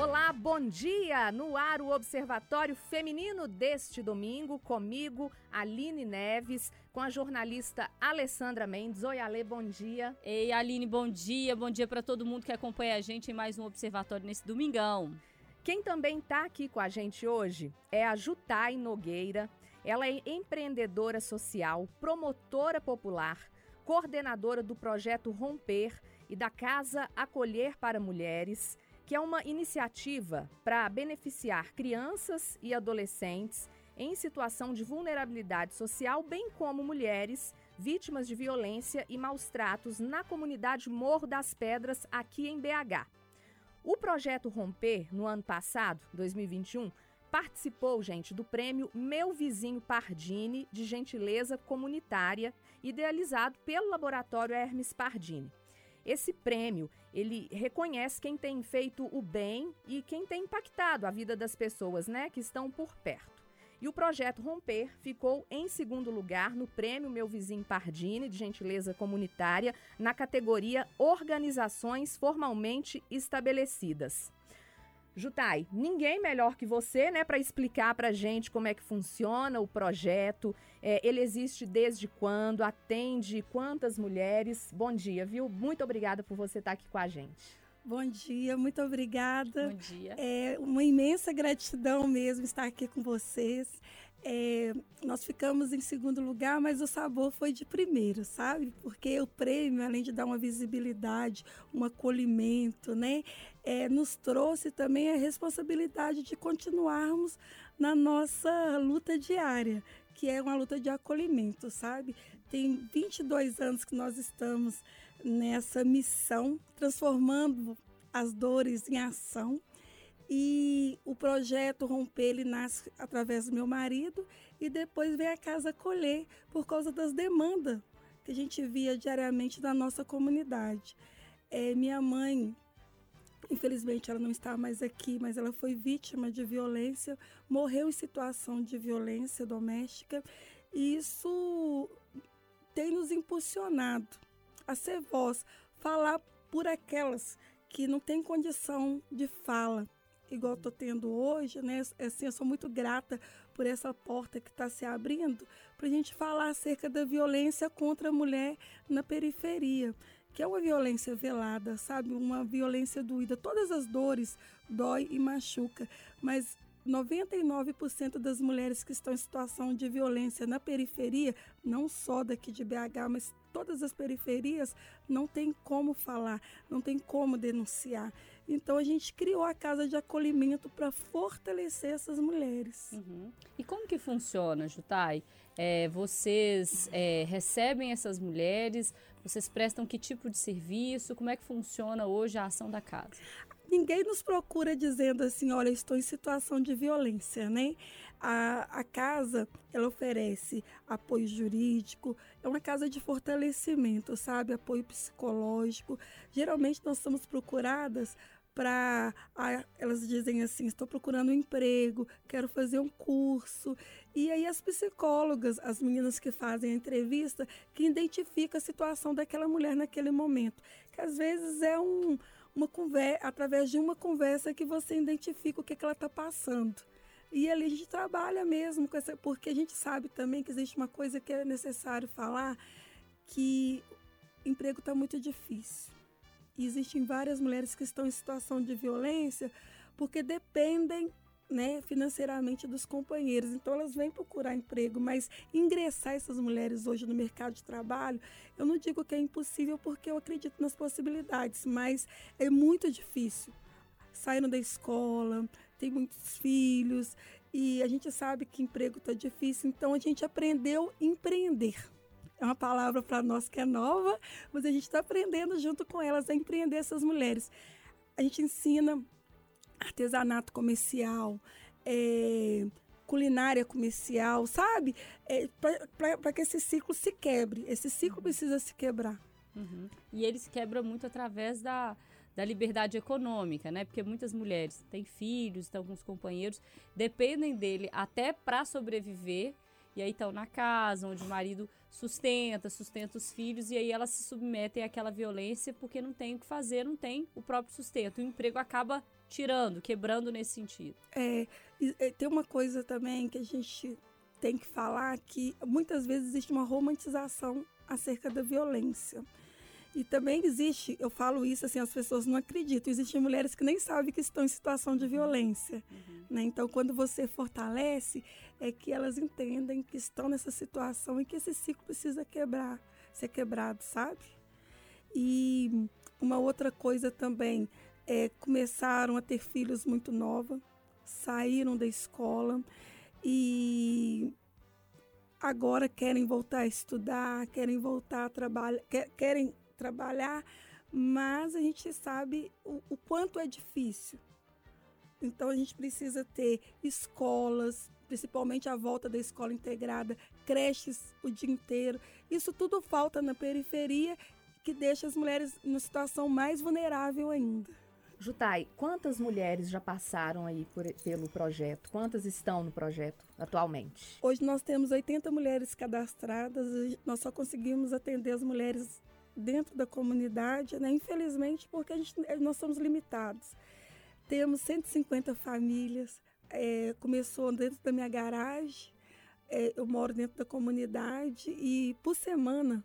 Olá, bom dia! No ar o Observatório Feminino deste domingo, comigo, Aline Neves, com a jornalista Alessandra Mendes. Oi, Ale, bom dia. Ei, Aline, bom dia. Bom dia para todo mundo que acompanha a gente em mais um Observatório nesse domingão. Quem também está aqui com a gente hoje é a Jutai Nogueira. Ela é empreendedora social, promotora popular, coordenadora do projeto Romper e da Casa Acolher para Mulheres que é uma iniciativa para beneficiar crianças e adolescentes em situação de vulnerabilidade social, bem como mulheres vítimas de violência e maus tratos na comunidade Morro das Pedras, aqui em BH. O projeto Romper, no ano passado, 2021, participou, gente, do prêmio Meu Vizinho Pardini de Gentileza Comunitária, idealizado pelo Laboratório Hermes Pardini. Esse prêmio, ele reconhece quem tem feito o bem e quem tem impactado a vida das pessoas, né, que estão por perto. E o projeto Romper ficou em segundo lugar no prêmio Meu Vizinho Pardini, de gentileza comunitária, na categoria Organizações Formalmente Estabelecidas. Jutai, ninguém melhor que você, né, para explicar para gente como é que funciona o projeto. É, ele existe desde quando? Atende quantas mulheres? Bom dia, viu? Muito obrigada por você estar aqui com a gente. Bom dia, muito obrigada. Bom dia. É uma imensa gratidão mesmo estar aqui com vocês. É, nós ficamos em segundo lugar, mas o sabor foi de primeiro, sabe? Porque o prêmio, além de dar uma visibilidade, um acolhimento, né, é, nos trouxe também a responsabilidade de continuarmos na nossa luta diária, que é uma luta de acolhimento, sabe? Tem 22 anos que nós estamos nessa missão, transformando as dores em ação e o projeto Romper, ele nasce através do meu marido e depois vem a Casa Colher por causa das demandas que a gente via diariamente na nossa comunidade. É, minha mãe, infelizmente ela não está mais aqui, mas ela foi vítima de violência, morreu em situação de violência doméstica e isso tem nos impulsionado a ser voz, falar por aquelas que não têm condição de fala, igual estou tendo hoje, né? Assim, eu sou muito grata por essa porta que está se abrindo para a gente falar acerca da violência contra a mulher na periferia, que é uma violência velada, sabe? Uma violência doída. Todas as dores dói e machuca, mas 99% das mulheres que estão em situação de violência na periferia, não só daqui de BH, mas todas as periferias, não tem como falar, não tem como denunciar. Então a gente criou a casa de acolhimento para fortalecer essas mulheres. Uhum. E como que funciona, Jutai? É, vocês é, recebem essas mulheres? Vocês prestam que tipo de serviço? Como é que funciona hoje a ação da casa? ninguém nos procura dizendo assim, olha, estou em situação de violência, né? A, a casa, ela oferece apoio jurídico, é uma casa de fortalecimento, sabe? Apoio psicológico. Geralmente nós somos procuradas para elas dizem assim, estou procurando um emprego, quero fazer um curso. E aí as psicólogas, as meninas que fazem a entrevista, que identificam a situação daquela mulher naquele momento, que às vezes é um uma conversa, através de uma conversa que você identifica o que, que ela está passando. E ali a gente trabalha mesmo essa, porque a gente sabe também que existe uma coisa que é necessário falar, que emprego está muito difícil. Existem várias mulheres que estão em situação de violência porque dependem né, financeiramente dos companheiros. Então elas vêm procurar emprego, mas ingressar essas mulheres hoje no mercado de trabalho, eu não digo que é impossível porque eu acredito nas possibilidades, mas é muito difícil. Saindo da escola, tem muitos filhos e a gente sabe que emprego está difícil, então a gente aprendeu a empreender. É uma palavra para nós que é nova, mas a gente está aprendendo junto com elas a empreender essas mulheres. A gente ensina artesanato comercial, é, culinária comercial, sabe? É, para que esse ciclo se quebre. Esse ciclo precisa se quebrar. Uhum. E ele se quebra muito através da, da liberdade econômica, né? Porque muitas mulheres têm filhos, têm alguns companheiros, dependem dele até para sobreviver e aí estão na casa, onde o marido sustenta, sustenta os filhos, e aí elas se submetem àquela violência porque não tem o que fazer, não tem o próprio sustento. O emprego acaba tirando, quebrando nesse sentido. É, tem uma coisa também que a gente tem que falar que muitas vezes existe uma romantização acerca da violência. E também existe, eu falo isso assim, as pessoas não acreditam, existem mulheres que nem sabem que estão em situação de violência. Uhum. Né? Então, quando você fortalece, é que elas entendem que estão nessa situação e que esse ciclo precisa quebrar, ser quebrado, sabe? E uma outra coisa também, é, começaram a ter filhos muito nova, saíram da escola e agora querem voltar a estudar, querem voltar a trabalhar, querem trabalhar, mas a gente sabe o, o quanto é difícil. Então a gente precisa ter escolas, principalmente a volta da escola integrada, creches o dia inteiro. Isso tudo falta na periferia, que deixa as mulheres numa situação mais vulnerável ainda. Jutai, quantas mulheres já passaram aí por, pelo projeto? Quantas estão no projeto atualmente? Hoje nós temos 80 mulheres cadastradas, nós só conseguimos atender as mulheres dentro da comunidade, né? infelizmente, porque a gente, nós somos limitados. Temos 150 famílias, é, começou dentro da minha garagem, é, eu moro dentro da comunidade e por semana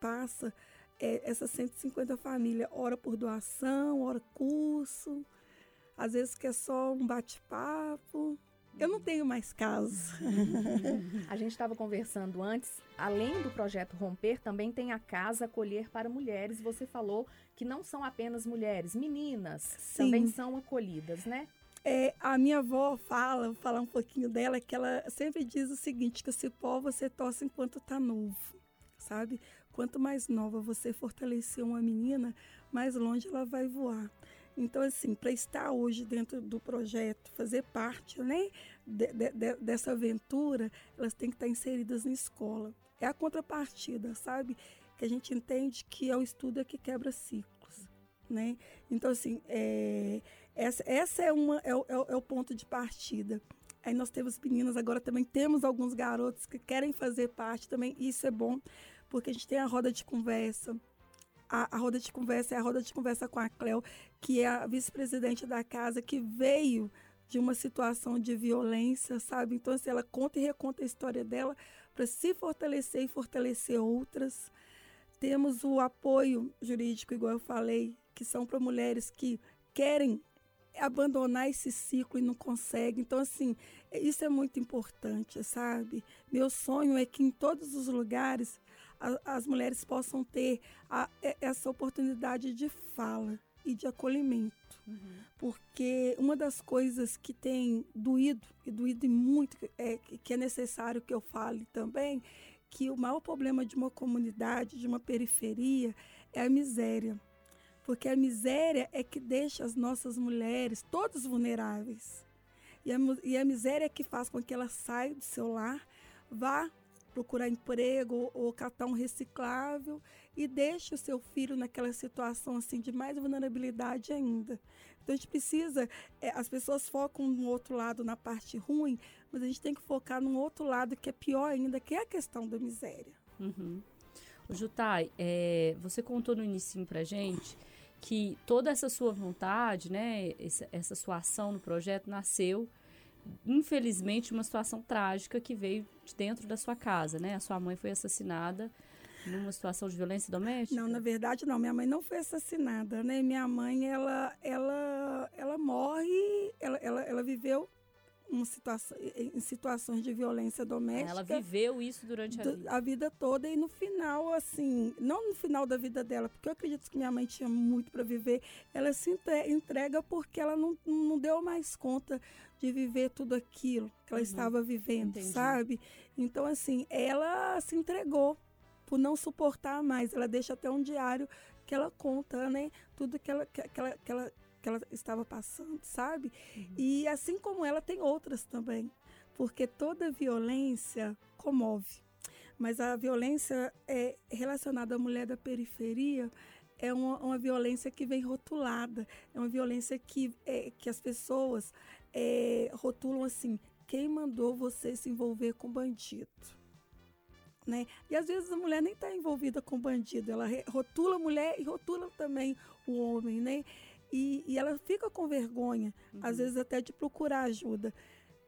passa é, essas 150 famílias, hora por doação, hora curso, às vezes que é só um bate-papo. Eu não tenho mais casos. a gente estava conversando antes, além do projeto Romper, também tem a Casa Acolher para Mulheres. Você falou que não são apenas mulheres, meninas Sim. também são acolhidas, né? É, a minha avó fala, vou falar um pouquinho dela, que ela sempre diz o seguinte, que esse pó você torce enquanto está novo, sabe? Quanto mais nova você fortalecer uma menina, mais longe ela vai voar. Então, assim, para estar hoje dentro do projeto, fazer parte né, de, de, dessa aventura, elas têm que estar inseridas na escola. É a contrapartida, sabe? Que a gente entende que é o estudo que quebra ciclos. Né? Então, assim, é, essa, essa é, uma, é, é, é o ponto de partida. Aí nós temos meninas, agora também temos alguns garotos que querem fazer parte também, isso é bom, porque a gente tem a roda de conversa. A, a roda de conversa é a roda de conversa com a Cleo, que é a vice-presidente da casa, que veio de uma situação de violência, sabe? Então, assim, ela conta e reconta a história dela para se fortalecer e fortalecer outras. Temos o apoio jurídico, igual eu falei, que são para mulheres que querem abandonar esse ciclo e não conseguem. Então, assim, isso é muito importante, sabe? Meu sonho é que em todos os lugares a, as mulheres possam ter a, essa oportunidade de fala e de acolhimento. Uhum. Porque uma das coisas que tem doído, e doído muito, é, que é necessário que eu fale também, que o maior problema de uma comunidade, de uma periferia, é a miséria. Porque a miséria é que deixa as nossas mulheres todas vulneráveis. E a, e a miséria é que faz com que ela saia do seu lar, vá procurar emprego ou catar um reciclável e deixe o seu filho naquela situação assim de mais vulnerabilidade ainda. Então a gente precisa, é, as pessoas focam no outro lado, na parte ruim, mas a gente tem que focar num outro lado que é pior ainda, que é a questão da miséria. Uhum. Jutai, é, você contou no início pra gente que toda essa sua vontade, né, essa, essa sua ação no projeto nasceu infelizmente, uma situação trágica que veio de dentro da sua casa, né? A sua mãe foi assassinada numa situação de violência doméstica? Não, na verdade não. Minha mãe não foi assassinada, né? Minha mãe, ela, ela, ela morre, ela, ela, ela viveu uma situação, em situações de violência doméstica. Ela viveu isso durante a vida. A vida toda e no final, assim, não no final da vida dela, porque eu acredito que minha mãe tinha muito para viver, ela se entrega porque ela não, não deu mais conta de viver tudo aquilo que ela uhum. estava vivendo, Entendi. sabe? Então, assim, ela se entregou por não suportar mais. Ela deixa até um diário que ela conta, né? Tudo que ela, que ela, que ela, que ela estava passando, sabe? Uhum. E assim como ela, tem outras também. Porque toda violência comove. Mas a violência é relacionada à mulher da periferia é uma, uma violência que vem rotulada, é uma violência que, é, que as pessoas é, rotulam assim, quem mandou você se envolver com bandido? Né? E às vezes a mulher nem está envolvida com bandido, ela rotula a mulher e rotula também o homem, né? E, e ela fica com vergonha, uhum. às vezes até de procurar ajuda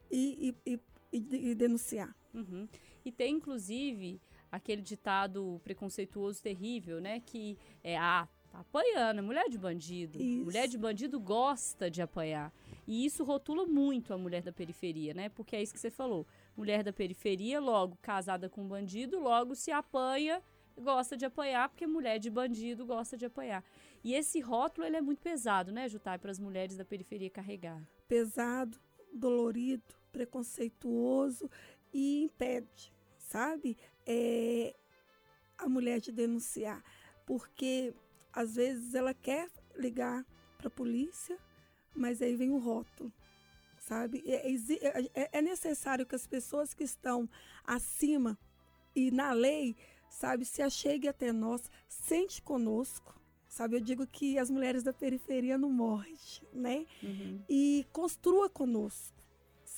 e, e, e, denunciar. Uhum. E tem, inclusive, aquele ditado preconceituoso terrível, né? Que é, ah, tá apanhando, mulher de bandido. Isso. Mulher de bandido gosta de apanhar. E isso rotula muito a mulher da periferia, né? Porque é isso que você falou. Mulher da periferia, logo casada com bandido, logo se apanha, gosta de apanhar, porque mulher de bandido gosta de apanhar. E esse rótulo ele é muito pesado, né, Jutai, para as mulheres da periferia carregar. Pesado, dolorido, preconceituoso e impede, sabe? É, a mulher de denunciar. Porque às vezes ela quer ligar para a polícia, mas aí vem o rótulo, sabe? É, é, é, necessário que as pessoas que estão acima e na lei, sabe, se acheguem até nós, sente conosco, sabe? Eu digo que as mulheres da periferia não morrem, né? Uhum. E construa conosco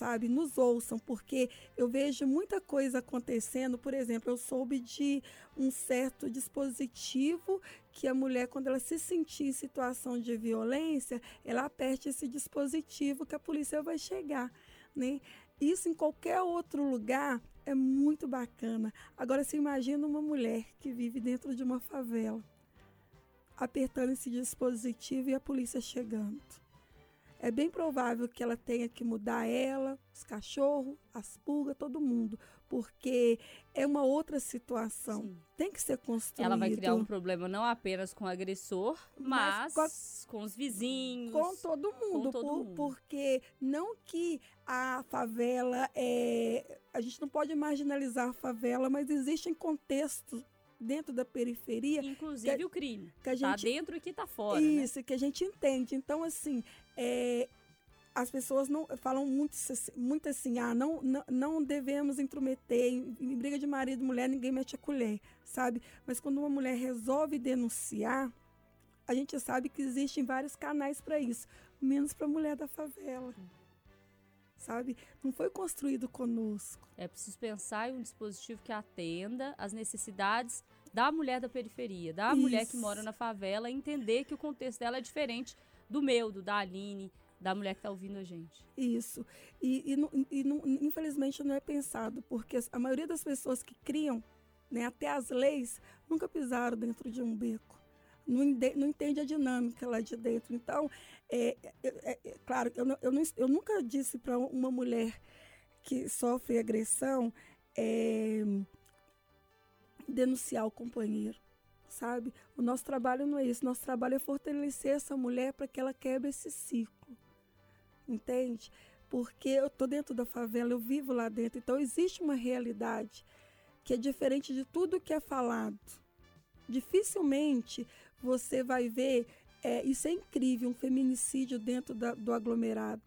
sabe, nos ouçam, porque eu vejo muita coisa acontecendo. Por exemplo, eu soube de um certo dispositivo que a mulher, quando ela se sentir em situação de violência, ela aperte esse dispositivo que a polícia vai chegar, né? Isso em qualquer outro lugar é muito bacana. Agora, você imagina uma mulher que vive dentro de uma favela, apertando esse dispositivo e a polícia chegando é bem provável que ela tenha que mudar ela, os cachorros, as pulgas, todo mundo, porque é uma outra situação. Sim. Tem que ser construído. Ela vai criar um problema não apenas com o agressor, mas, mas com, a, com, os vizinhos. Com todo mundo, com todo por, mundo. porque não que a favela é, a gente não pode marginalizar a favela, mas existem contextos dentro da periferia. Inclusive que, o crime. Que a tá gente, tá dentro e que tá fora. Né? Isso, né? que a gente entende. Então, assim, é, as pessoas não falam muito, muito assim, ah, não, não, não devemos intrometer em, em, briga de marido e mulher, ninguém mete a colher, sabe? Mas quando uma mulher resolve denunciar, a gente sabe que existem vários canais para isso, menos para a mulher da favela. Sabe? Não foi construído conosco. É preciso pensar em um dispositivo que atenda às necessidades da mulher da periferia, da isso. mulher que mora na favela, entender que o contexto dela é diferente do meu, do da Aline, da mulher que está ouvindo a gente. Isso. E, e, e não, infelizmente não é pensado, porque a maioria das pessoas que criam, né, até as leis, nunca pisaram dentro de um beco. Não, não entende a dinâmica lá de dentro. Então, é, é, é, é claro, eu, eu, não, eu nunca disse para uma mulher que sofre agressão é, denunciar o companheiro sabe? O nosso trabalho não é isso. Nosso trabalho é fortalecer essa mulher para que ela quebre esse ciclo. Entende? Porque eu estou dentro da favela, eu vivo lá dentro. Então existe uma realidade que é diferente de tudo que é falado. Dificilmente você vai ver, é, isso é incrível, um feminicídio dentro da, do aglomerado.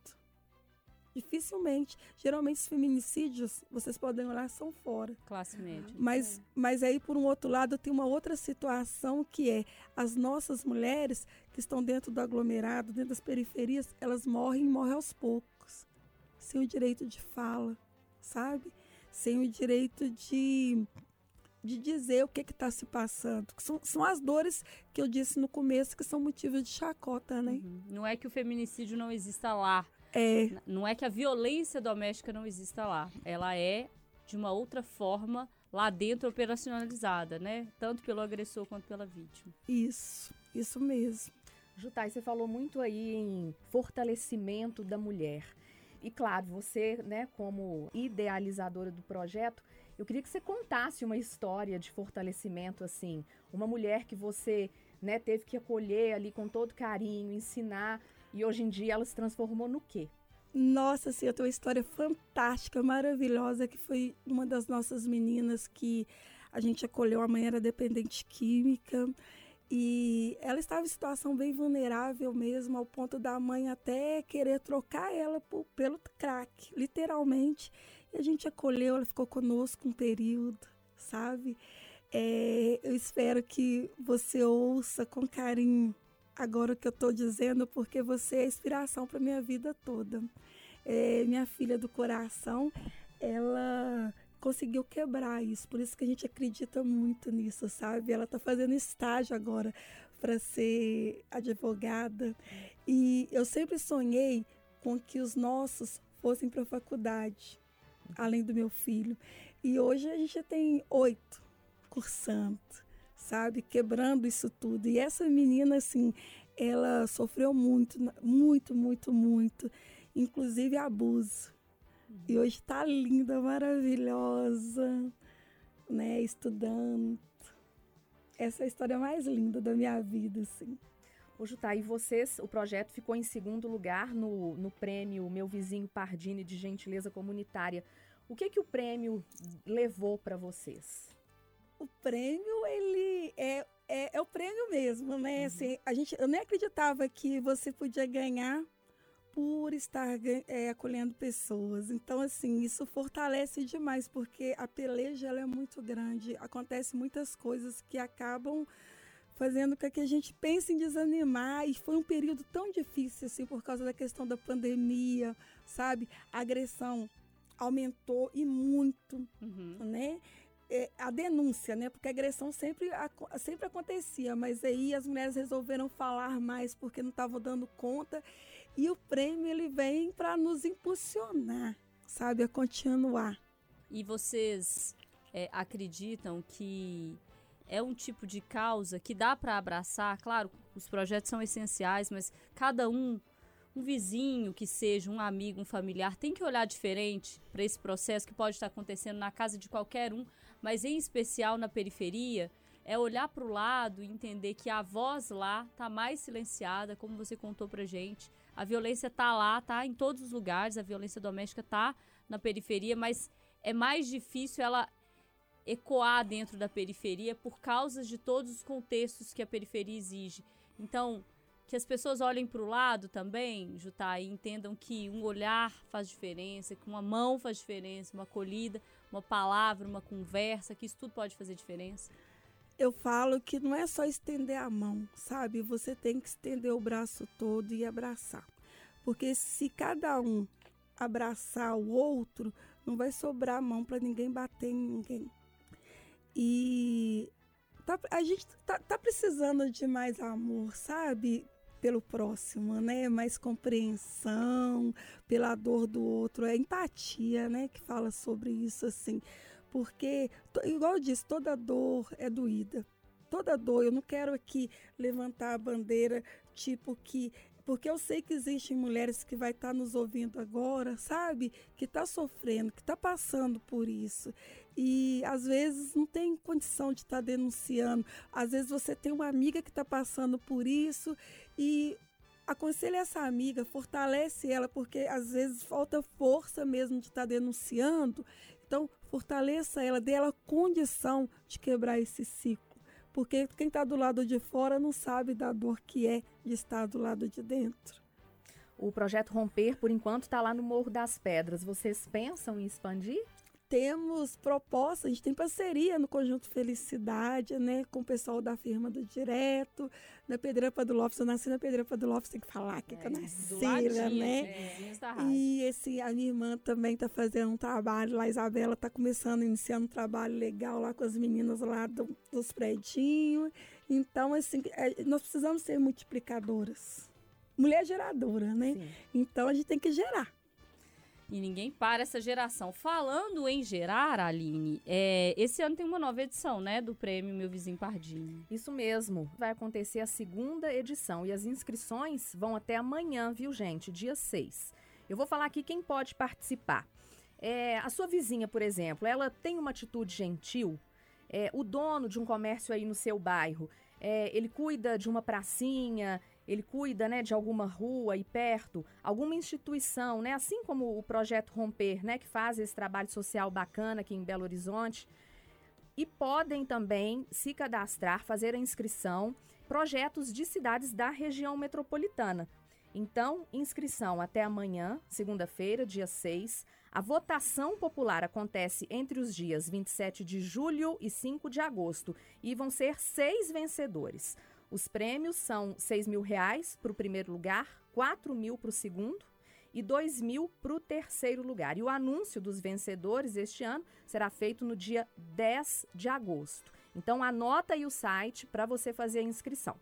Dificilmente. Geralmente os feminicídios, vocês podem olhar, são fora. Classe média. Mas, é. mas aí, por um outro lado, tem uma outra situação que é as nossas mulheres que estão dentro do aglomerado, dentro das periferias, elas morrem e morrem aos poucos. Sem o direito de fala, sabe? Sem o direito de, de dizer o que está se passando. São, são as dores que eu disse no começo que são motivos de chacota, né? Uhum. Não é que o feminicídio não exista lá, é. Não é que a violência doméstica não exista lá. Ela é de uma outra forma lá dentro operacionalizada, né? Tanto pelo agressor quanto pela vítima. Isso, isso mesmo. Jutai, você falou muito aí em fortalecimento da mulher. E claro, você, né, como idealizadora do projeto, eu queria que você contasse uma história de fortalecimento assim, uma mulher que você, né, teve que acolher ali com todo carinho, ensinar e hoje em dia ela se transformou no quê? Nossa, sim, eu tenho uma história fantástica, maravilhosa, que foi uma das nossas meninas que a gente acolheu. A mãe era dependente química e ela estava em situação bem vulnerável mesmo, ao ponto da mãe até querer trocar ela por, pelo crack, literalmente. E a gente acolheu, ela ficou conosco um período, sabe? É, eu espero que você ouça com carinho agora o que eu estou dizendo, porque você é inspiração para minha vida toda. é, minha filha do coração, ela conseguiu quebrar isso. Por isso que a gente acredita muito nisso, sabe? Ela está fazendo estágio agora para ser advogada. E eu sempre sonhei com que os nossos fossem para a faculdade, além do meu filho. E hoje a gente tem oito cursando, sabe? Quebrando isso tudo. E essa menina, assim, ela sofreu muito, muito, muito, muito. Inclusive abuso. E hoje está linda, maravilhosa, né? Estudando. Essa é a história mais linda da minha vida, assim. Ô, Jutá, e vocês, o projeto ficou em segundo lugar no, no prêmio Meu Vizinho Pardini de Gentileza Comunitária. O que que o prêmio levou para vocês? O prêmio, ele é, é, é, o prêmio mesmo, né? Uhum. Assim, a gente, eu nem acreditava que você podia ganhar por estar é, acolhendo pessoas. Então, assim, isso fortalece demais, porque a peleja ela é muito grande. Acontece muitas coisas que acabam fazendo com que a gente pense em desanimar. E foi um período tão difícil, assim, por causa da questão da pandemia, sabe? A agressão aumentou e muito, uhum. né? É, a denúncia, né? Porque a agressão sempre, sempre acontecia, mas aí as mulheres resolveram falar mais porque não estavam dando conta. E o prêmio ele vem para nos impulsionar, sabe, a continuar. E vocês é, acreditam que é um tipo de causa que dá para abraçar? Claro, os projetos são essenciais, mas cada um, um vizinho que seja, um amigo, um familiar, tem que olhar diferente para esse processo que pode estar acontecendo na casa de qualquer um, mas em especial na periferia é olhar para o lado e entender que a voz lá está mais silenciada, como você contou para gente. A violência está lá, tá em todos os lugares, a violência doméstica está na periferia, mas é mais difícil ela ecoar dentro da periferia por causa de todos os contextos que a periferia exige. Então, que as pessoas olhem para o lado também, Jutá, e entendam que um olhar faz diferença, que uma mão faz diferença, uma acolhida, uma palavra, uma conversa, que isso tudo pode fazer diferença eu falo que não é só estender a mão, sabe? Você tem que estender o braço todo e abraçar. Porque se cada um abraçar o outro, não vai sobrar mão para ninguém bater em ninguém. E tá, a gente tá, tá, precisando de mais amor, sabe? Pelo próximo, né? Mais compreensão pela dor do outro. É empatia, né? Que fala sobre isso, assim. Porque, igual eu disse, toda dor é doída. Toda dor. Eu não quero aqui levantar a bandeira tipo que porque eu sei que existem mulheres que vai estar tá nos ouvindo agora, sabe? Que está sofrendo, que está passando por isso. E às vezes não tem condição de estar tá denunciando. Às vezes você tem uma amiga que está passando por isso e aconselha essa amiga, fortalece ela, porque às vezes falta força mesmo de estar tá denunciando. Então, fortaleça ela, dê ela condição de quebrar esse ciclo. Porque quem está do lado de fora não sabe da dor que é de estar do lado de dentro. O projeto Romper, por enquanto, está lá no Morro das Pedras. Vocês pensam em expandir? Temos propostas, a gente tem parceria no Conjunto Felicidade, né, com o pessoal da firma do Direto, da Pedreira Padulofes, eu nasci na Pedreira Padulofes, tem que falar aqui é, que eu nasci, né? É, e esse, a minha irmã também está fazendo um trabalho lá, a Isabela está começando, iniciando um trabalho legal lá com as meninas lá do, dos predinhos. Então, assim, é, nós precisamos ser multiplicadoras. Mulher geradora, né? Sim. Então, a gente tem que gerar. E ninguém para essa geração. Falando em gerar, Aline, é, esse ano tem uma nova edição, né, do prêmio Meu Vizinho Pardinho. Isso mesmo. Vai acontecer a segunda edição e as inscrições vão até amanhã, viu, gente? Dia 6. Eu vou falar aqui quem pode participar. É, a sua vizinha, por exemplo, ela tem uma atitude gentil? É, o dono de um comércio aí no seu bairro, é, ele cuida de uma pracinha, ele cuida né, de alguma rua aí perto, alguma instituição, né, assim como o projeto Romper, né, que faz esse trabalho social bacana aqui em Belo Horizonte. E podem também se cadastrar, fazer a inscrição, projetos de cidades da região metropolitana. Então, inscrição até amanhã, segunda-feira, dia 6. A votação popular acontece entre os dias 27 de julho e 5 de agosto e vão ser seis vencedores. Os prêmios são 6 mil reais para o primeiro lugar, 4 mil para o segundo e 2 mil para o terceiro lugar. E o anúncio dos vencedores este ano será feito no dia 10 de agosto. Então anota aí o site para você fazer a inscrição.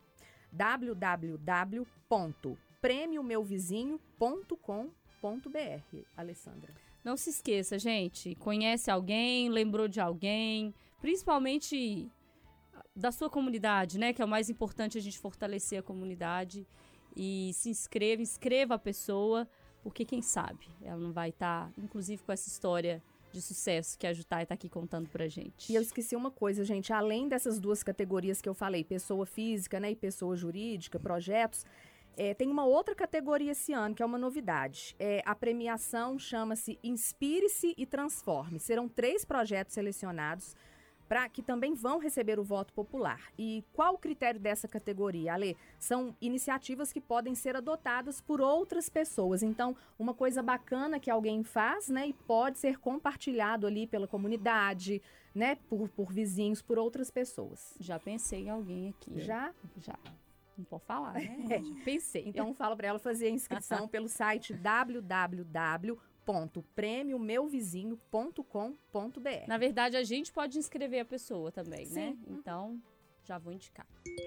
www.prêmiomeuvizinho.com.br. Alessandra. Não se esqueça, gente. Conhece alguém, lembrou de alguém, principalmente da sua comunidade, né? Que é o mais importante a gente fortalecer a comunidade. E se inscreva, inscreva a pessoa, porque quem sabe ela não vai estar, tá, inclusive com essa história de sucesso que a Jutai está aqui contando pra gente. E eu esqueci uma coisa, gente. Além dessas duas categorias que eu falei, pessoa física né, e pessoa jurídica, projetos, é, tem uma outra categoria esse ano, que é uma novidade. É, a premiação chama-se Inspire-se e Transforme. Serão três projetos selecionados para que também vão receber o voto popular. E qual o critério dessa categoria, Ale? São iniciativas que podem ser adotadas por outras pessoas. Então, uma coisa bacana que alguém faz, né, e pode ser compartilhado ali pela comunidade, né, por, por vizinhos, por outras pessoas. Já pensei em alguém aqui. Já? Já. Não pode falar, né? É. Pensei. Então, fala para ela fazer a inscrição pelo site www www.prêmiomeuvizinho.com.br. Na verdade, a gente pode inscrever a pessoa também, Sim. né? Então, já vou indicar.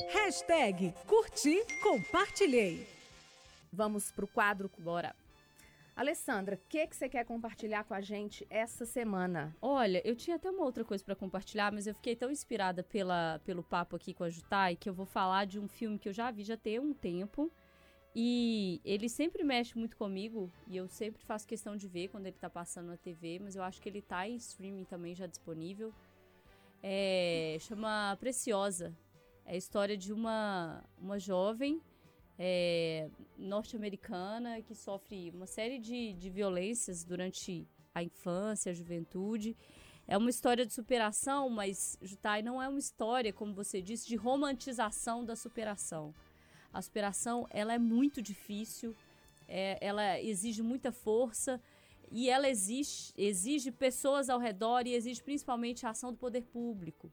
Hashtag curti, compartilhei. Vamos pro quadro, bora. Alessandra, o que, que você quer compartilhar com a gente essa semana? Olha, eu tinha até uma outra coisa para compartilhar, mas eu fiquei tão inspirada pela, pelo papo aqui com a Jutai que eu vou falar de um filme que eu já vi já tem um tempo e ele sempre mexe muito comigo e eu sempre faço questão de ver quando ele tá passando na TV, mas eu acho que ele tá em streaming também já disponível. É, chama Preciosa. É a história de uma, uma jovem é, norte-americana que sofre uma série de, de violências durante a infância, a juventude. É uma história de superação, mas, Jutai, não é uma história, como você disse, de romantização da superação. A superação ela é muito difícil, é, ela exige muita força e ela exige, exige pessoas ao redor e exige principalmente a ação do poder público.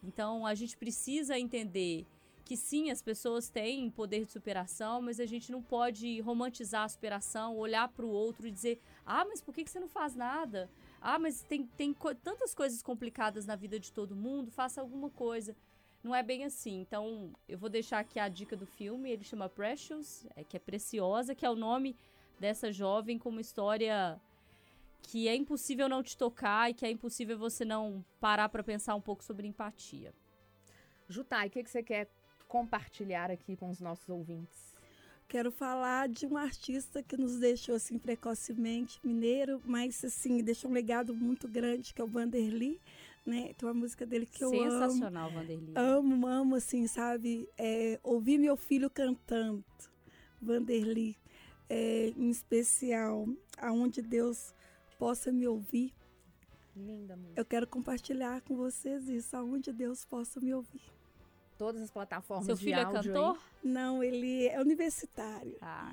Então a gente precisa entender que sim, as pessoas têm poder de superação, mas a gente não pode romantizar a superação, olhar para o outro e dizer: ah, mas por que, que você não faz nada? Ah, mas tem, tem co tantas coisas complicadas na vida de todo mundo, faça alguma coisa não é bem assim. Então, eu vou deixar aqui a dica do filme, ele chama Precious, é, que é Preciosa, que é o nome dessa jovem com uma história que é impossível não te tocar e que é impossível você não parar para pensar um pouco sobre empatia. Jutai, o que, que você quer compartilhar aqui com os nossos ouvintes? Quero falar de um artista que nos deixou assim precocemente mineiro, mas assim deixou um legado muito grande que é o Vanderly né? Tem uma música dele que eu amo. Sensacional, Vanderlei. Amo, amo, assim, sabe? É, ouvir meu filho cantando, Vanderlei, é, em especial, aonde Deus possa me ouvir. Linda música. Eu quero compartilhar com vocês isso, aonde Deus possa me ouvir. Todas as plataformas Seu filho é cantor? Aí. Não, ele é universitário. Ah,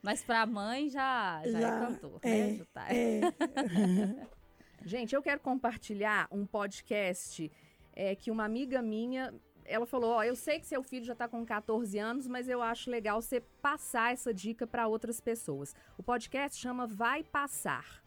Mas para a mãe já, já, é já, é cantor, é, né? É. Gente, eu quero compartilhar um podcast é, que uma amiga minha ela falou: Ó, eu sei que seu filho já está com 14 anos, mas eu acho legal você passar essa dica para outras pessoas. O podcast chama Vai Passar.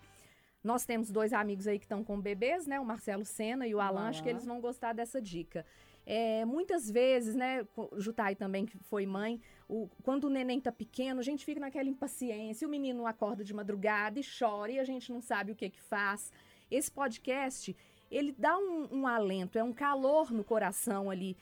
Nós temos dois amigos aí que estão com bebês, né? O Marcelo Sena e o Alan. Acho que eles vão gostar dessa dica. É, muitas vezes, né, Jutai também, que foi mãe, o, quando o neném tá pequeno, a gente fica naquela impaciência, o menino acorda de madrugada e chora e a gente não sabe o que que faz. Esse podcast, ele dá um, um alento, é um calor no coração ali.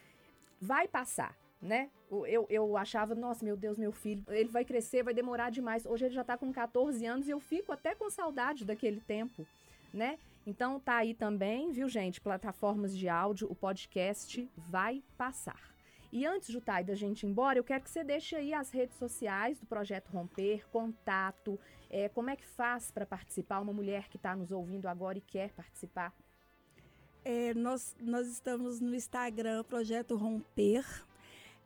Vai passar, né? Eu, eu achava, nossa, meu Deus, meu filho, ele vai crescer, vai demorar demais. Hoje ele já está com 14 anos e eu fico até com saudade daquele tempo, né? Então tá aí também, viu, gente? Plataformas de áudio, o podcast vai passar. E antes, Jutai, da gente ir embora, eu quero que você deixe aí as redes sociais do Projeto Romper, contato, é, como é que faz para participar, uma mulher que está nos ouvindo agora e quer participar? É, nós, nós estamos no Instagram, Projeto Romper.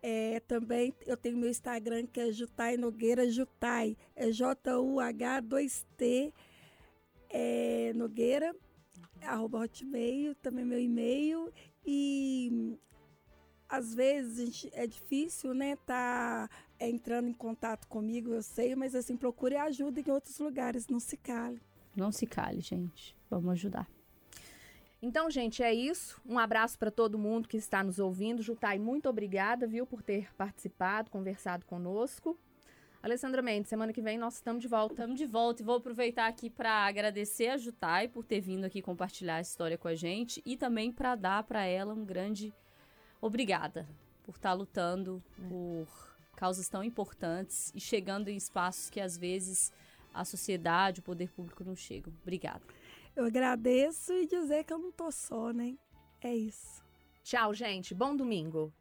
É, também eu tenho meu Instagram que é Jutai Nogueira Jutai, é J-U-H-2-T é, Nogueira, arroba hotmail, também meu e-mail. E às vezes gente, é difícil, né, tá é, entrando em contato comigo, eu sei, mas assim, procure ajuda em outros lugares, não se cale. Não se cale, gente. Vamos ajudar. Então, gente, é isso. Um abraço para todo mundo que está nos ouvindo. Jutai, muito obrigada, viu, por ter participado, conversado conosco. Alessandra Mendes, semana que vem nós estamos de volta. Estamos de volta e vou aproveitar aqui para agradecer a Jutai por ter vindo aqui compartilhar a história com a gente e também para dar para ela um grande obrigada por estar tá lutando é. por causas tão importantes e chegando em espaços que às vezes a sociedade, o poder público não chegam. Obrigada. Eu agradeço e dizer que eu não tô só, né? É isso. Tchau, gente. Bom domingo.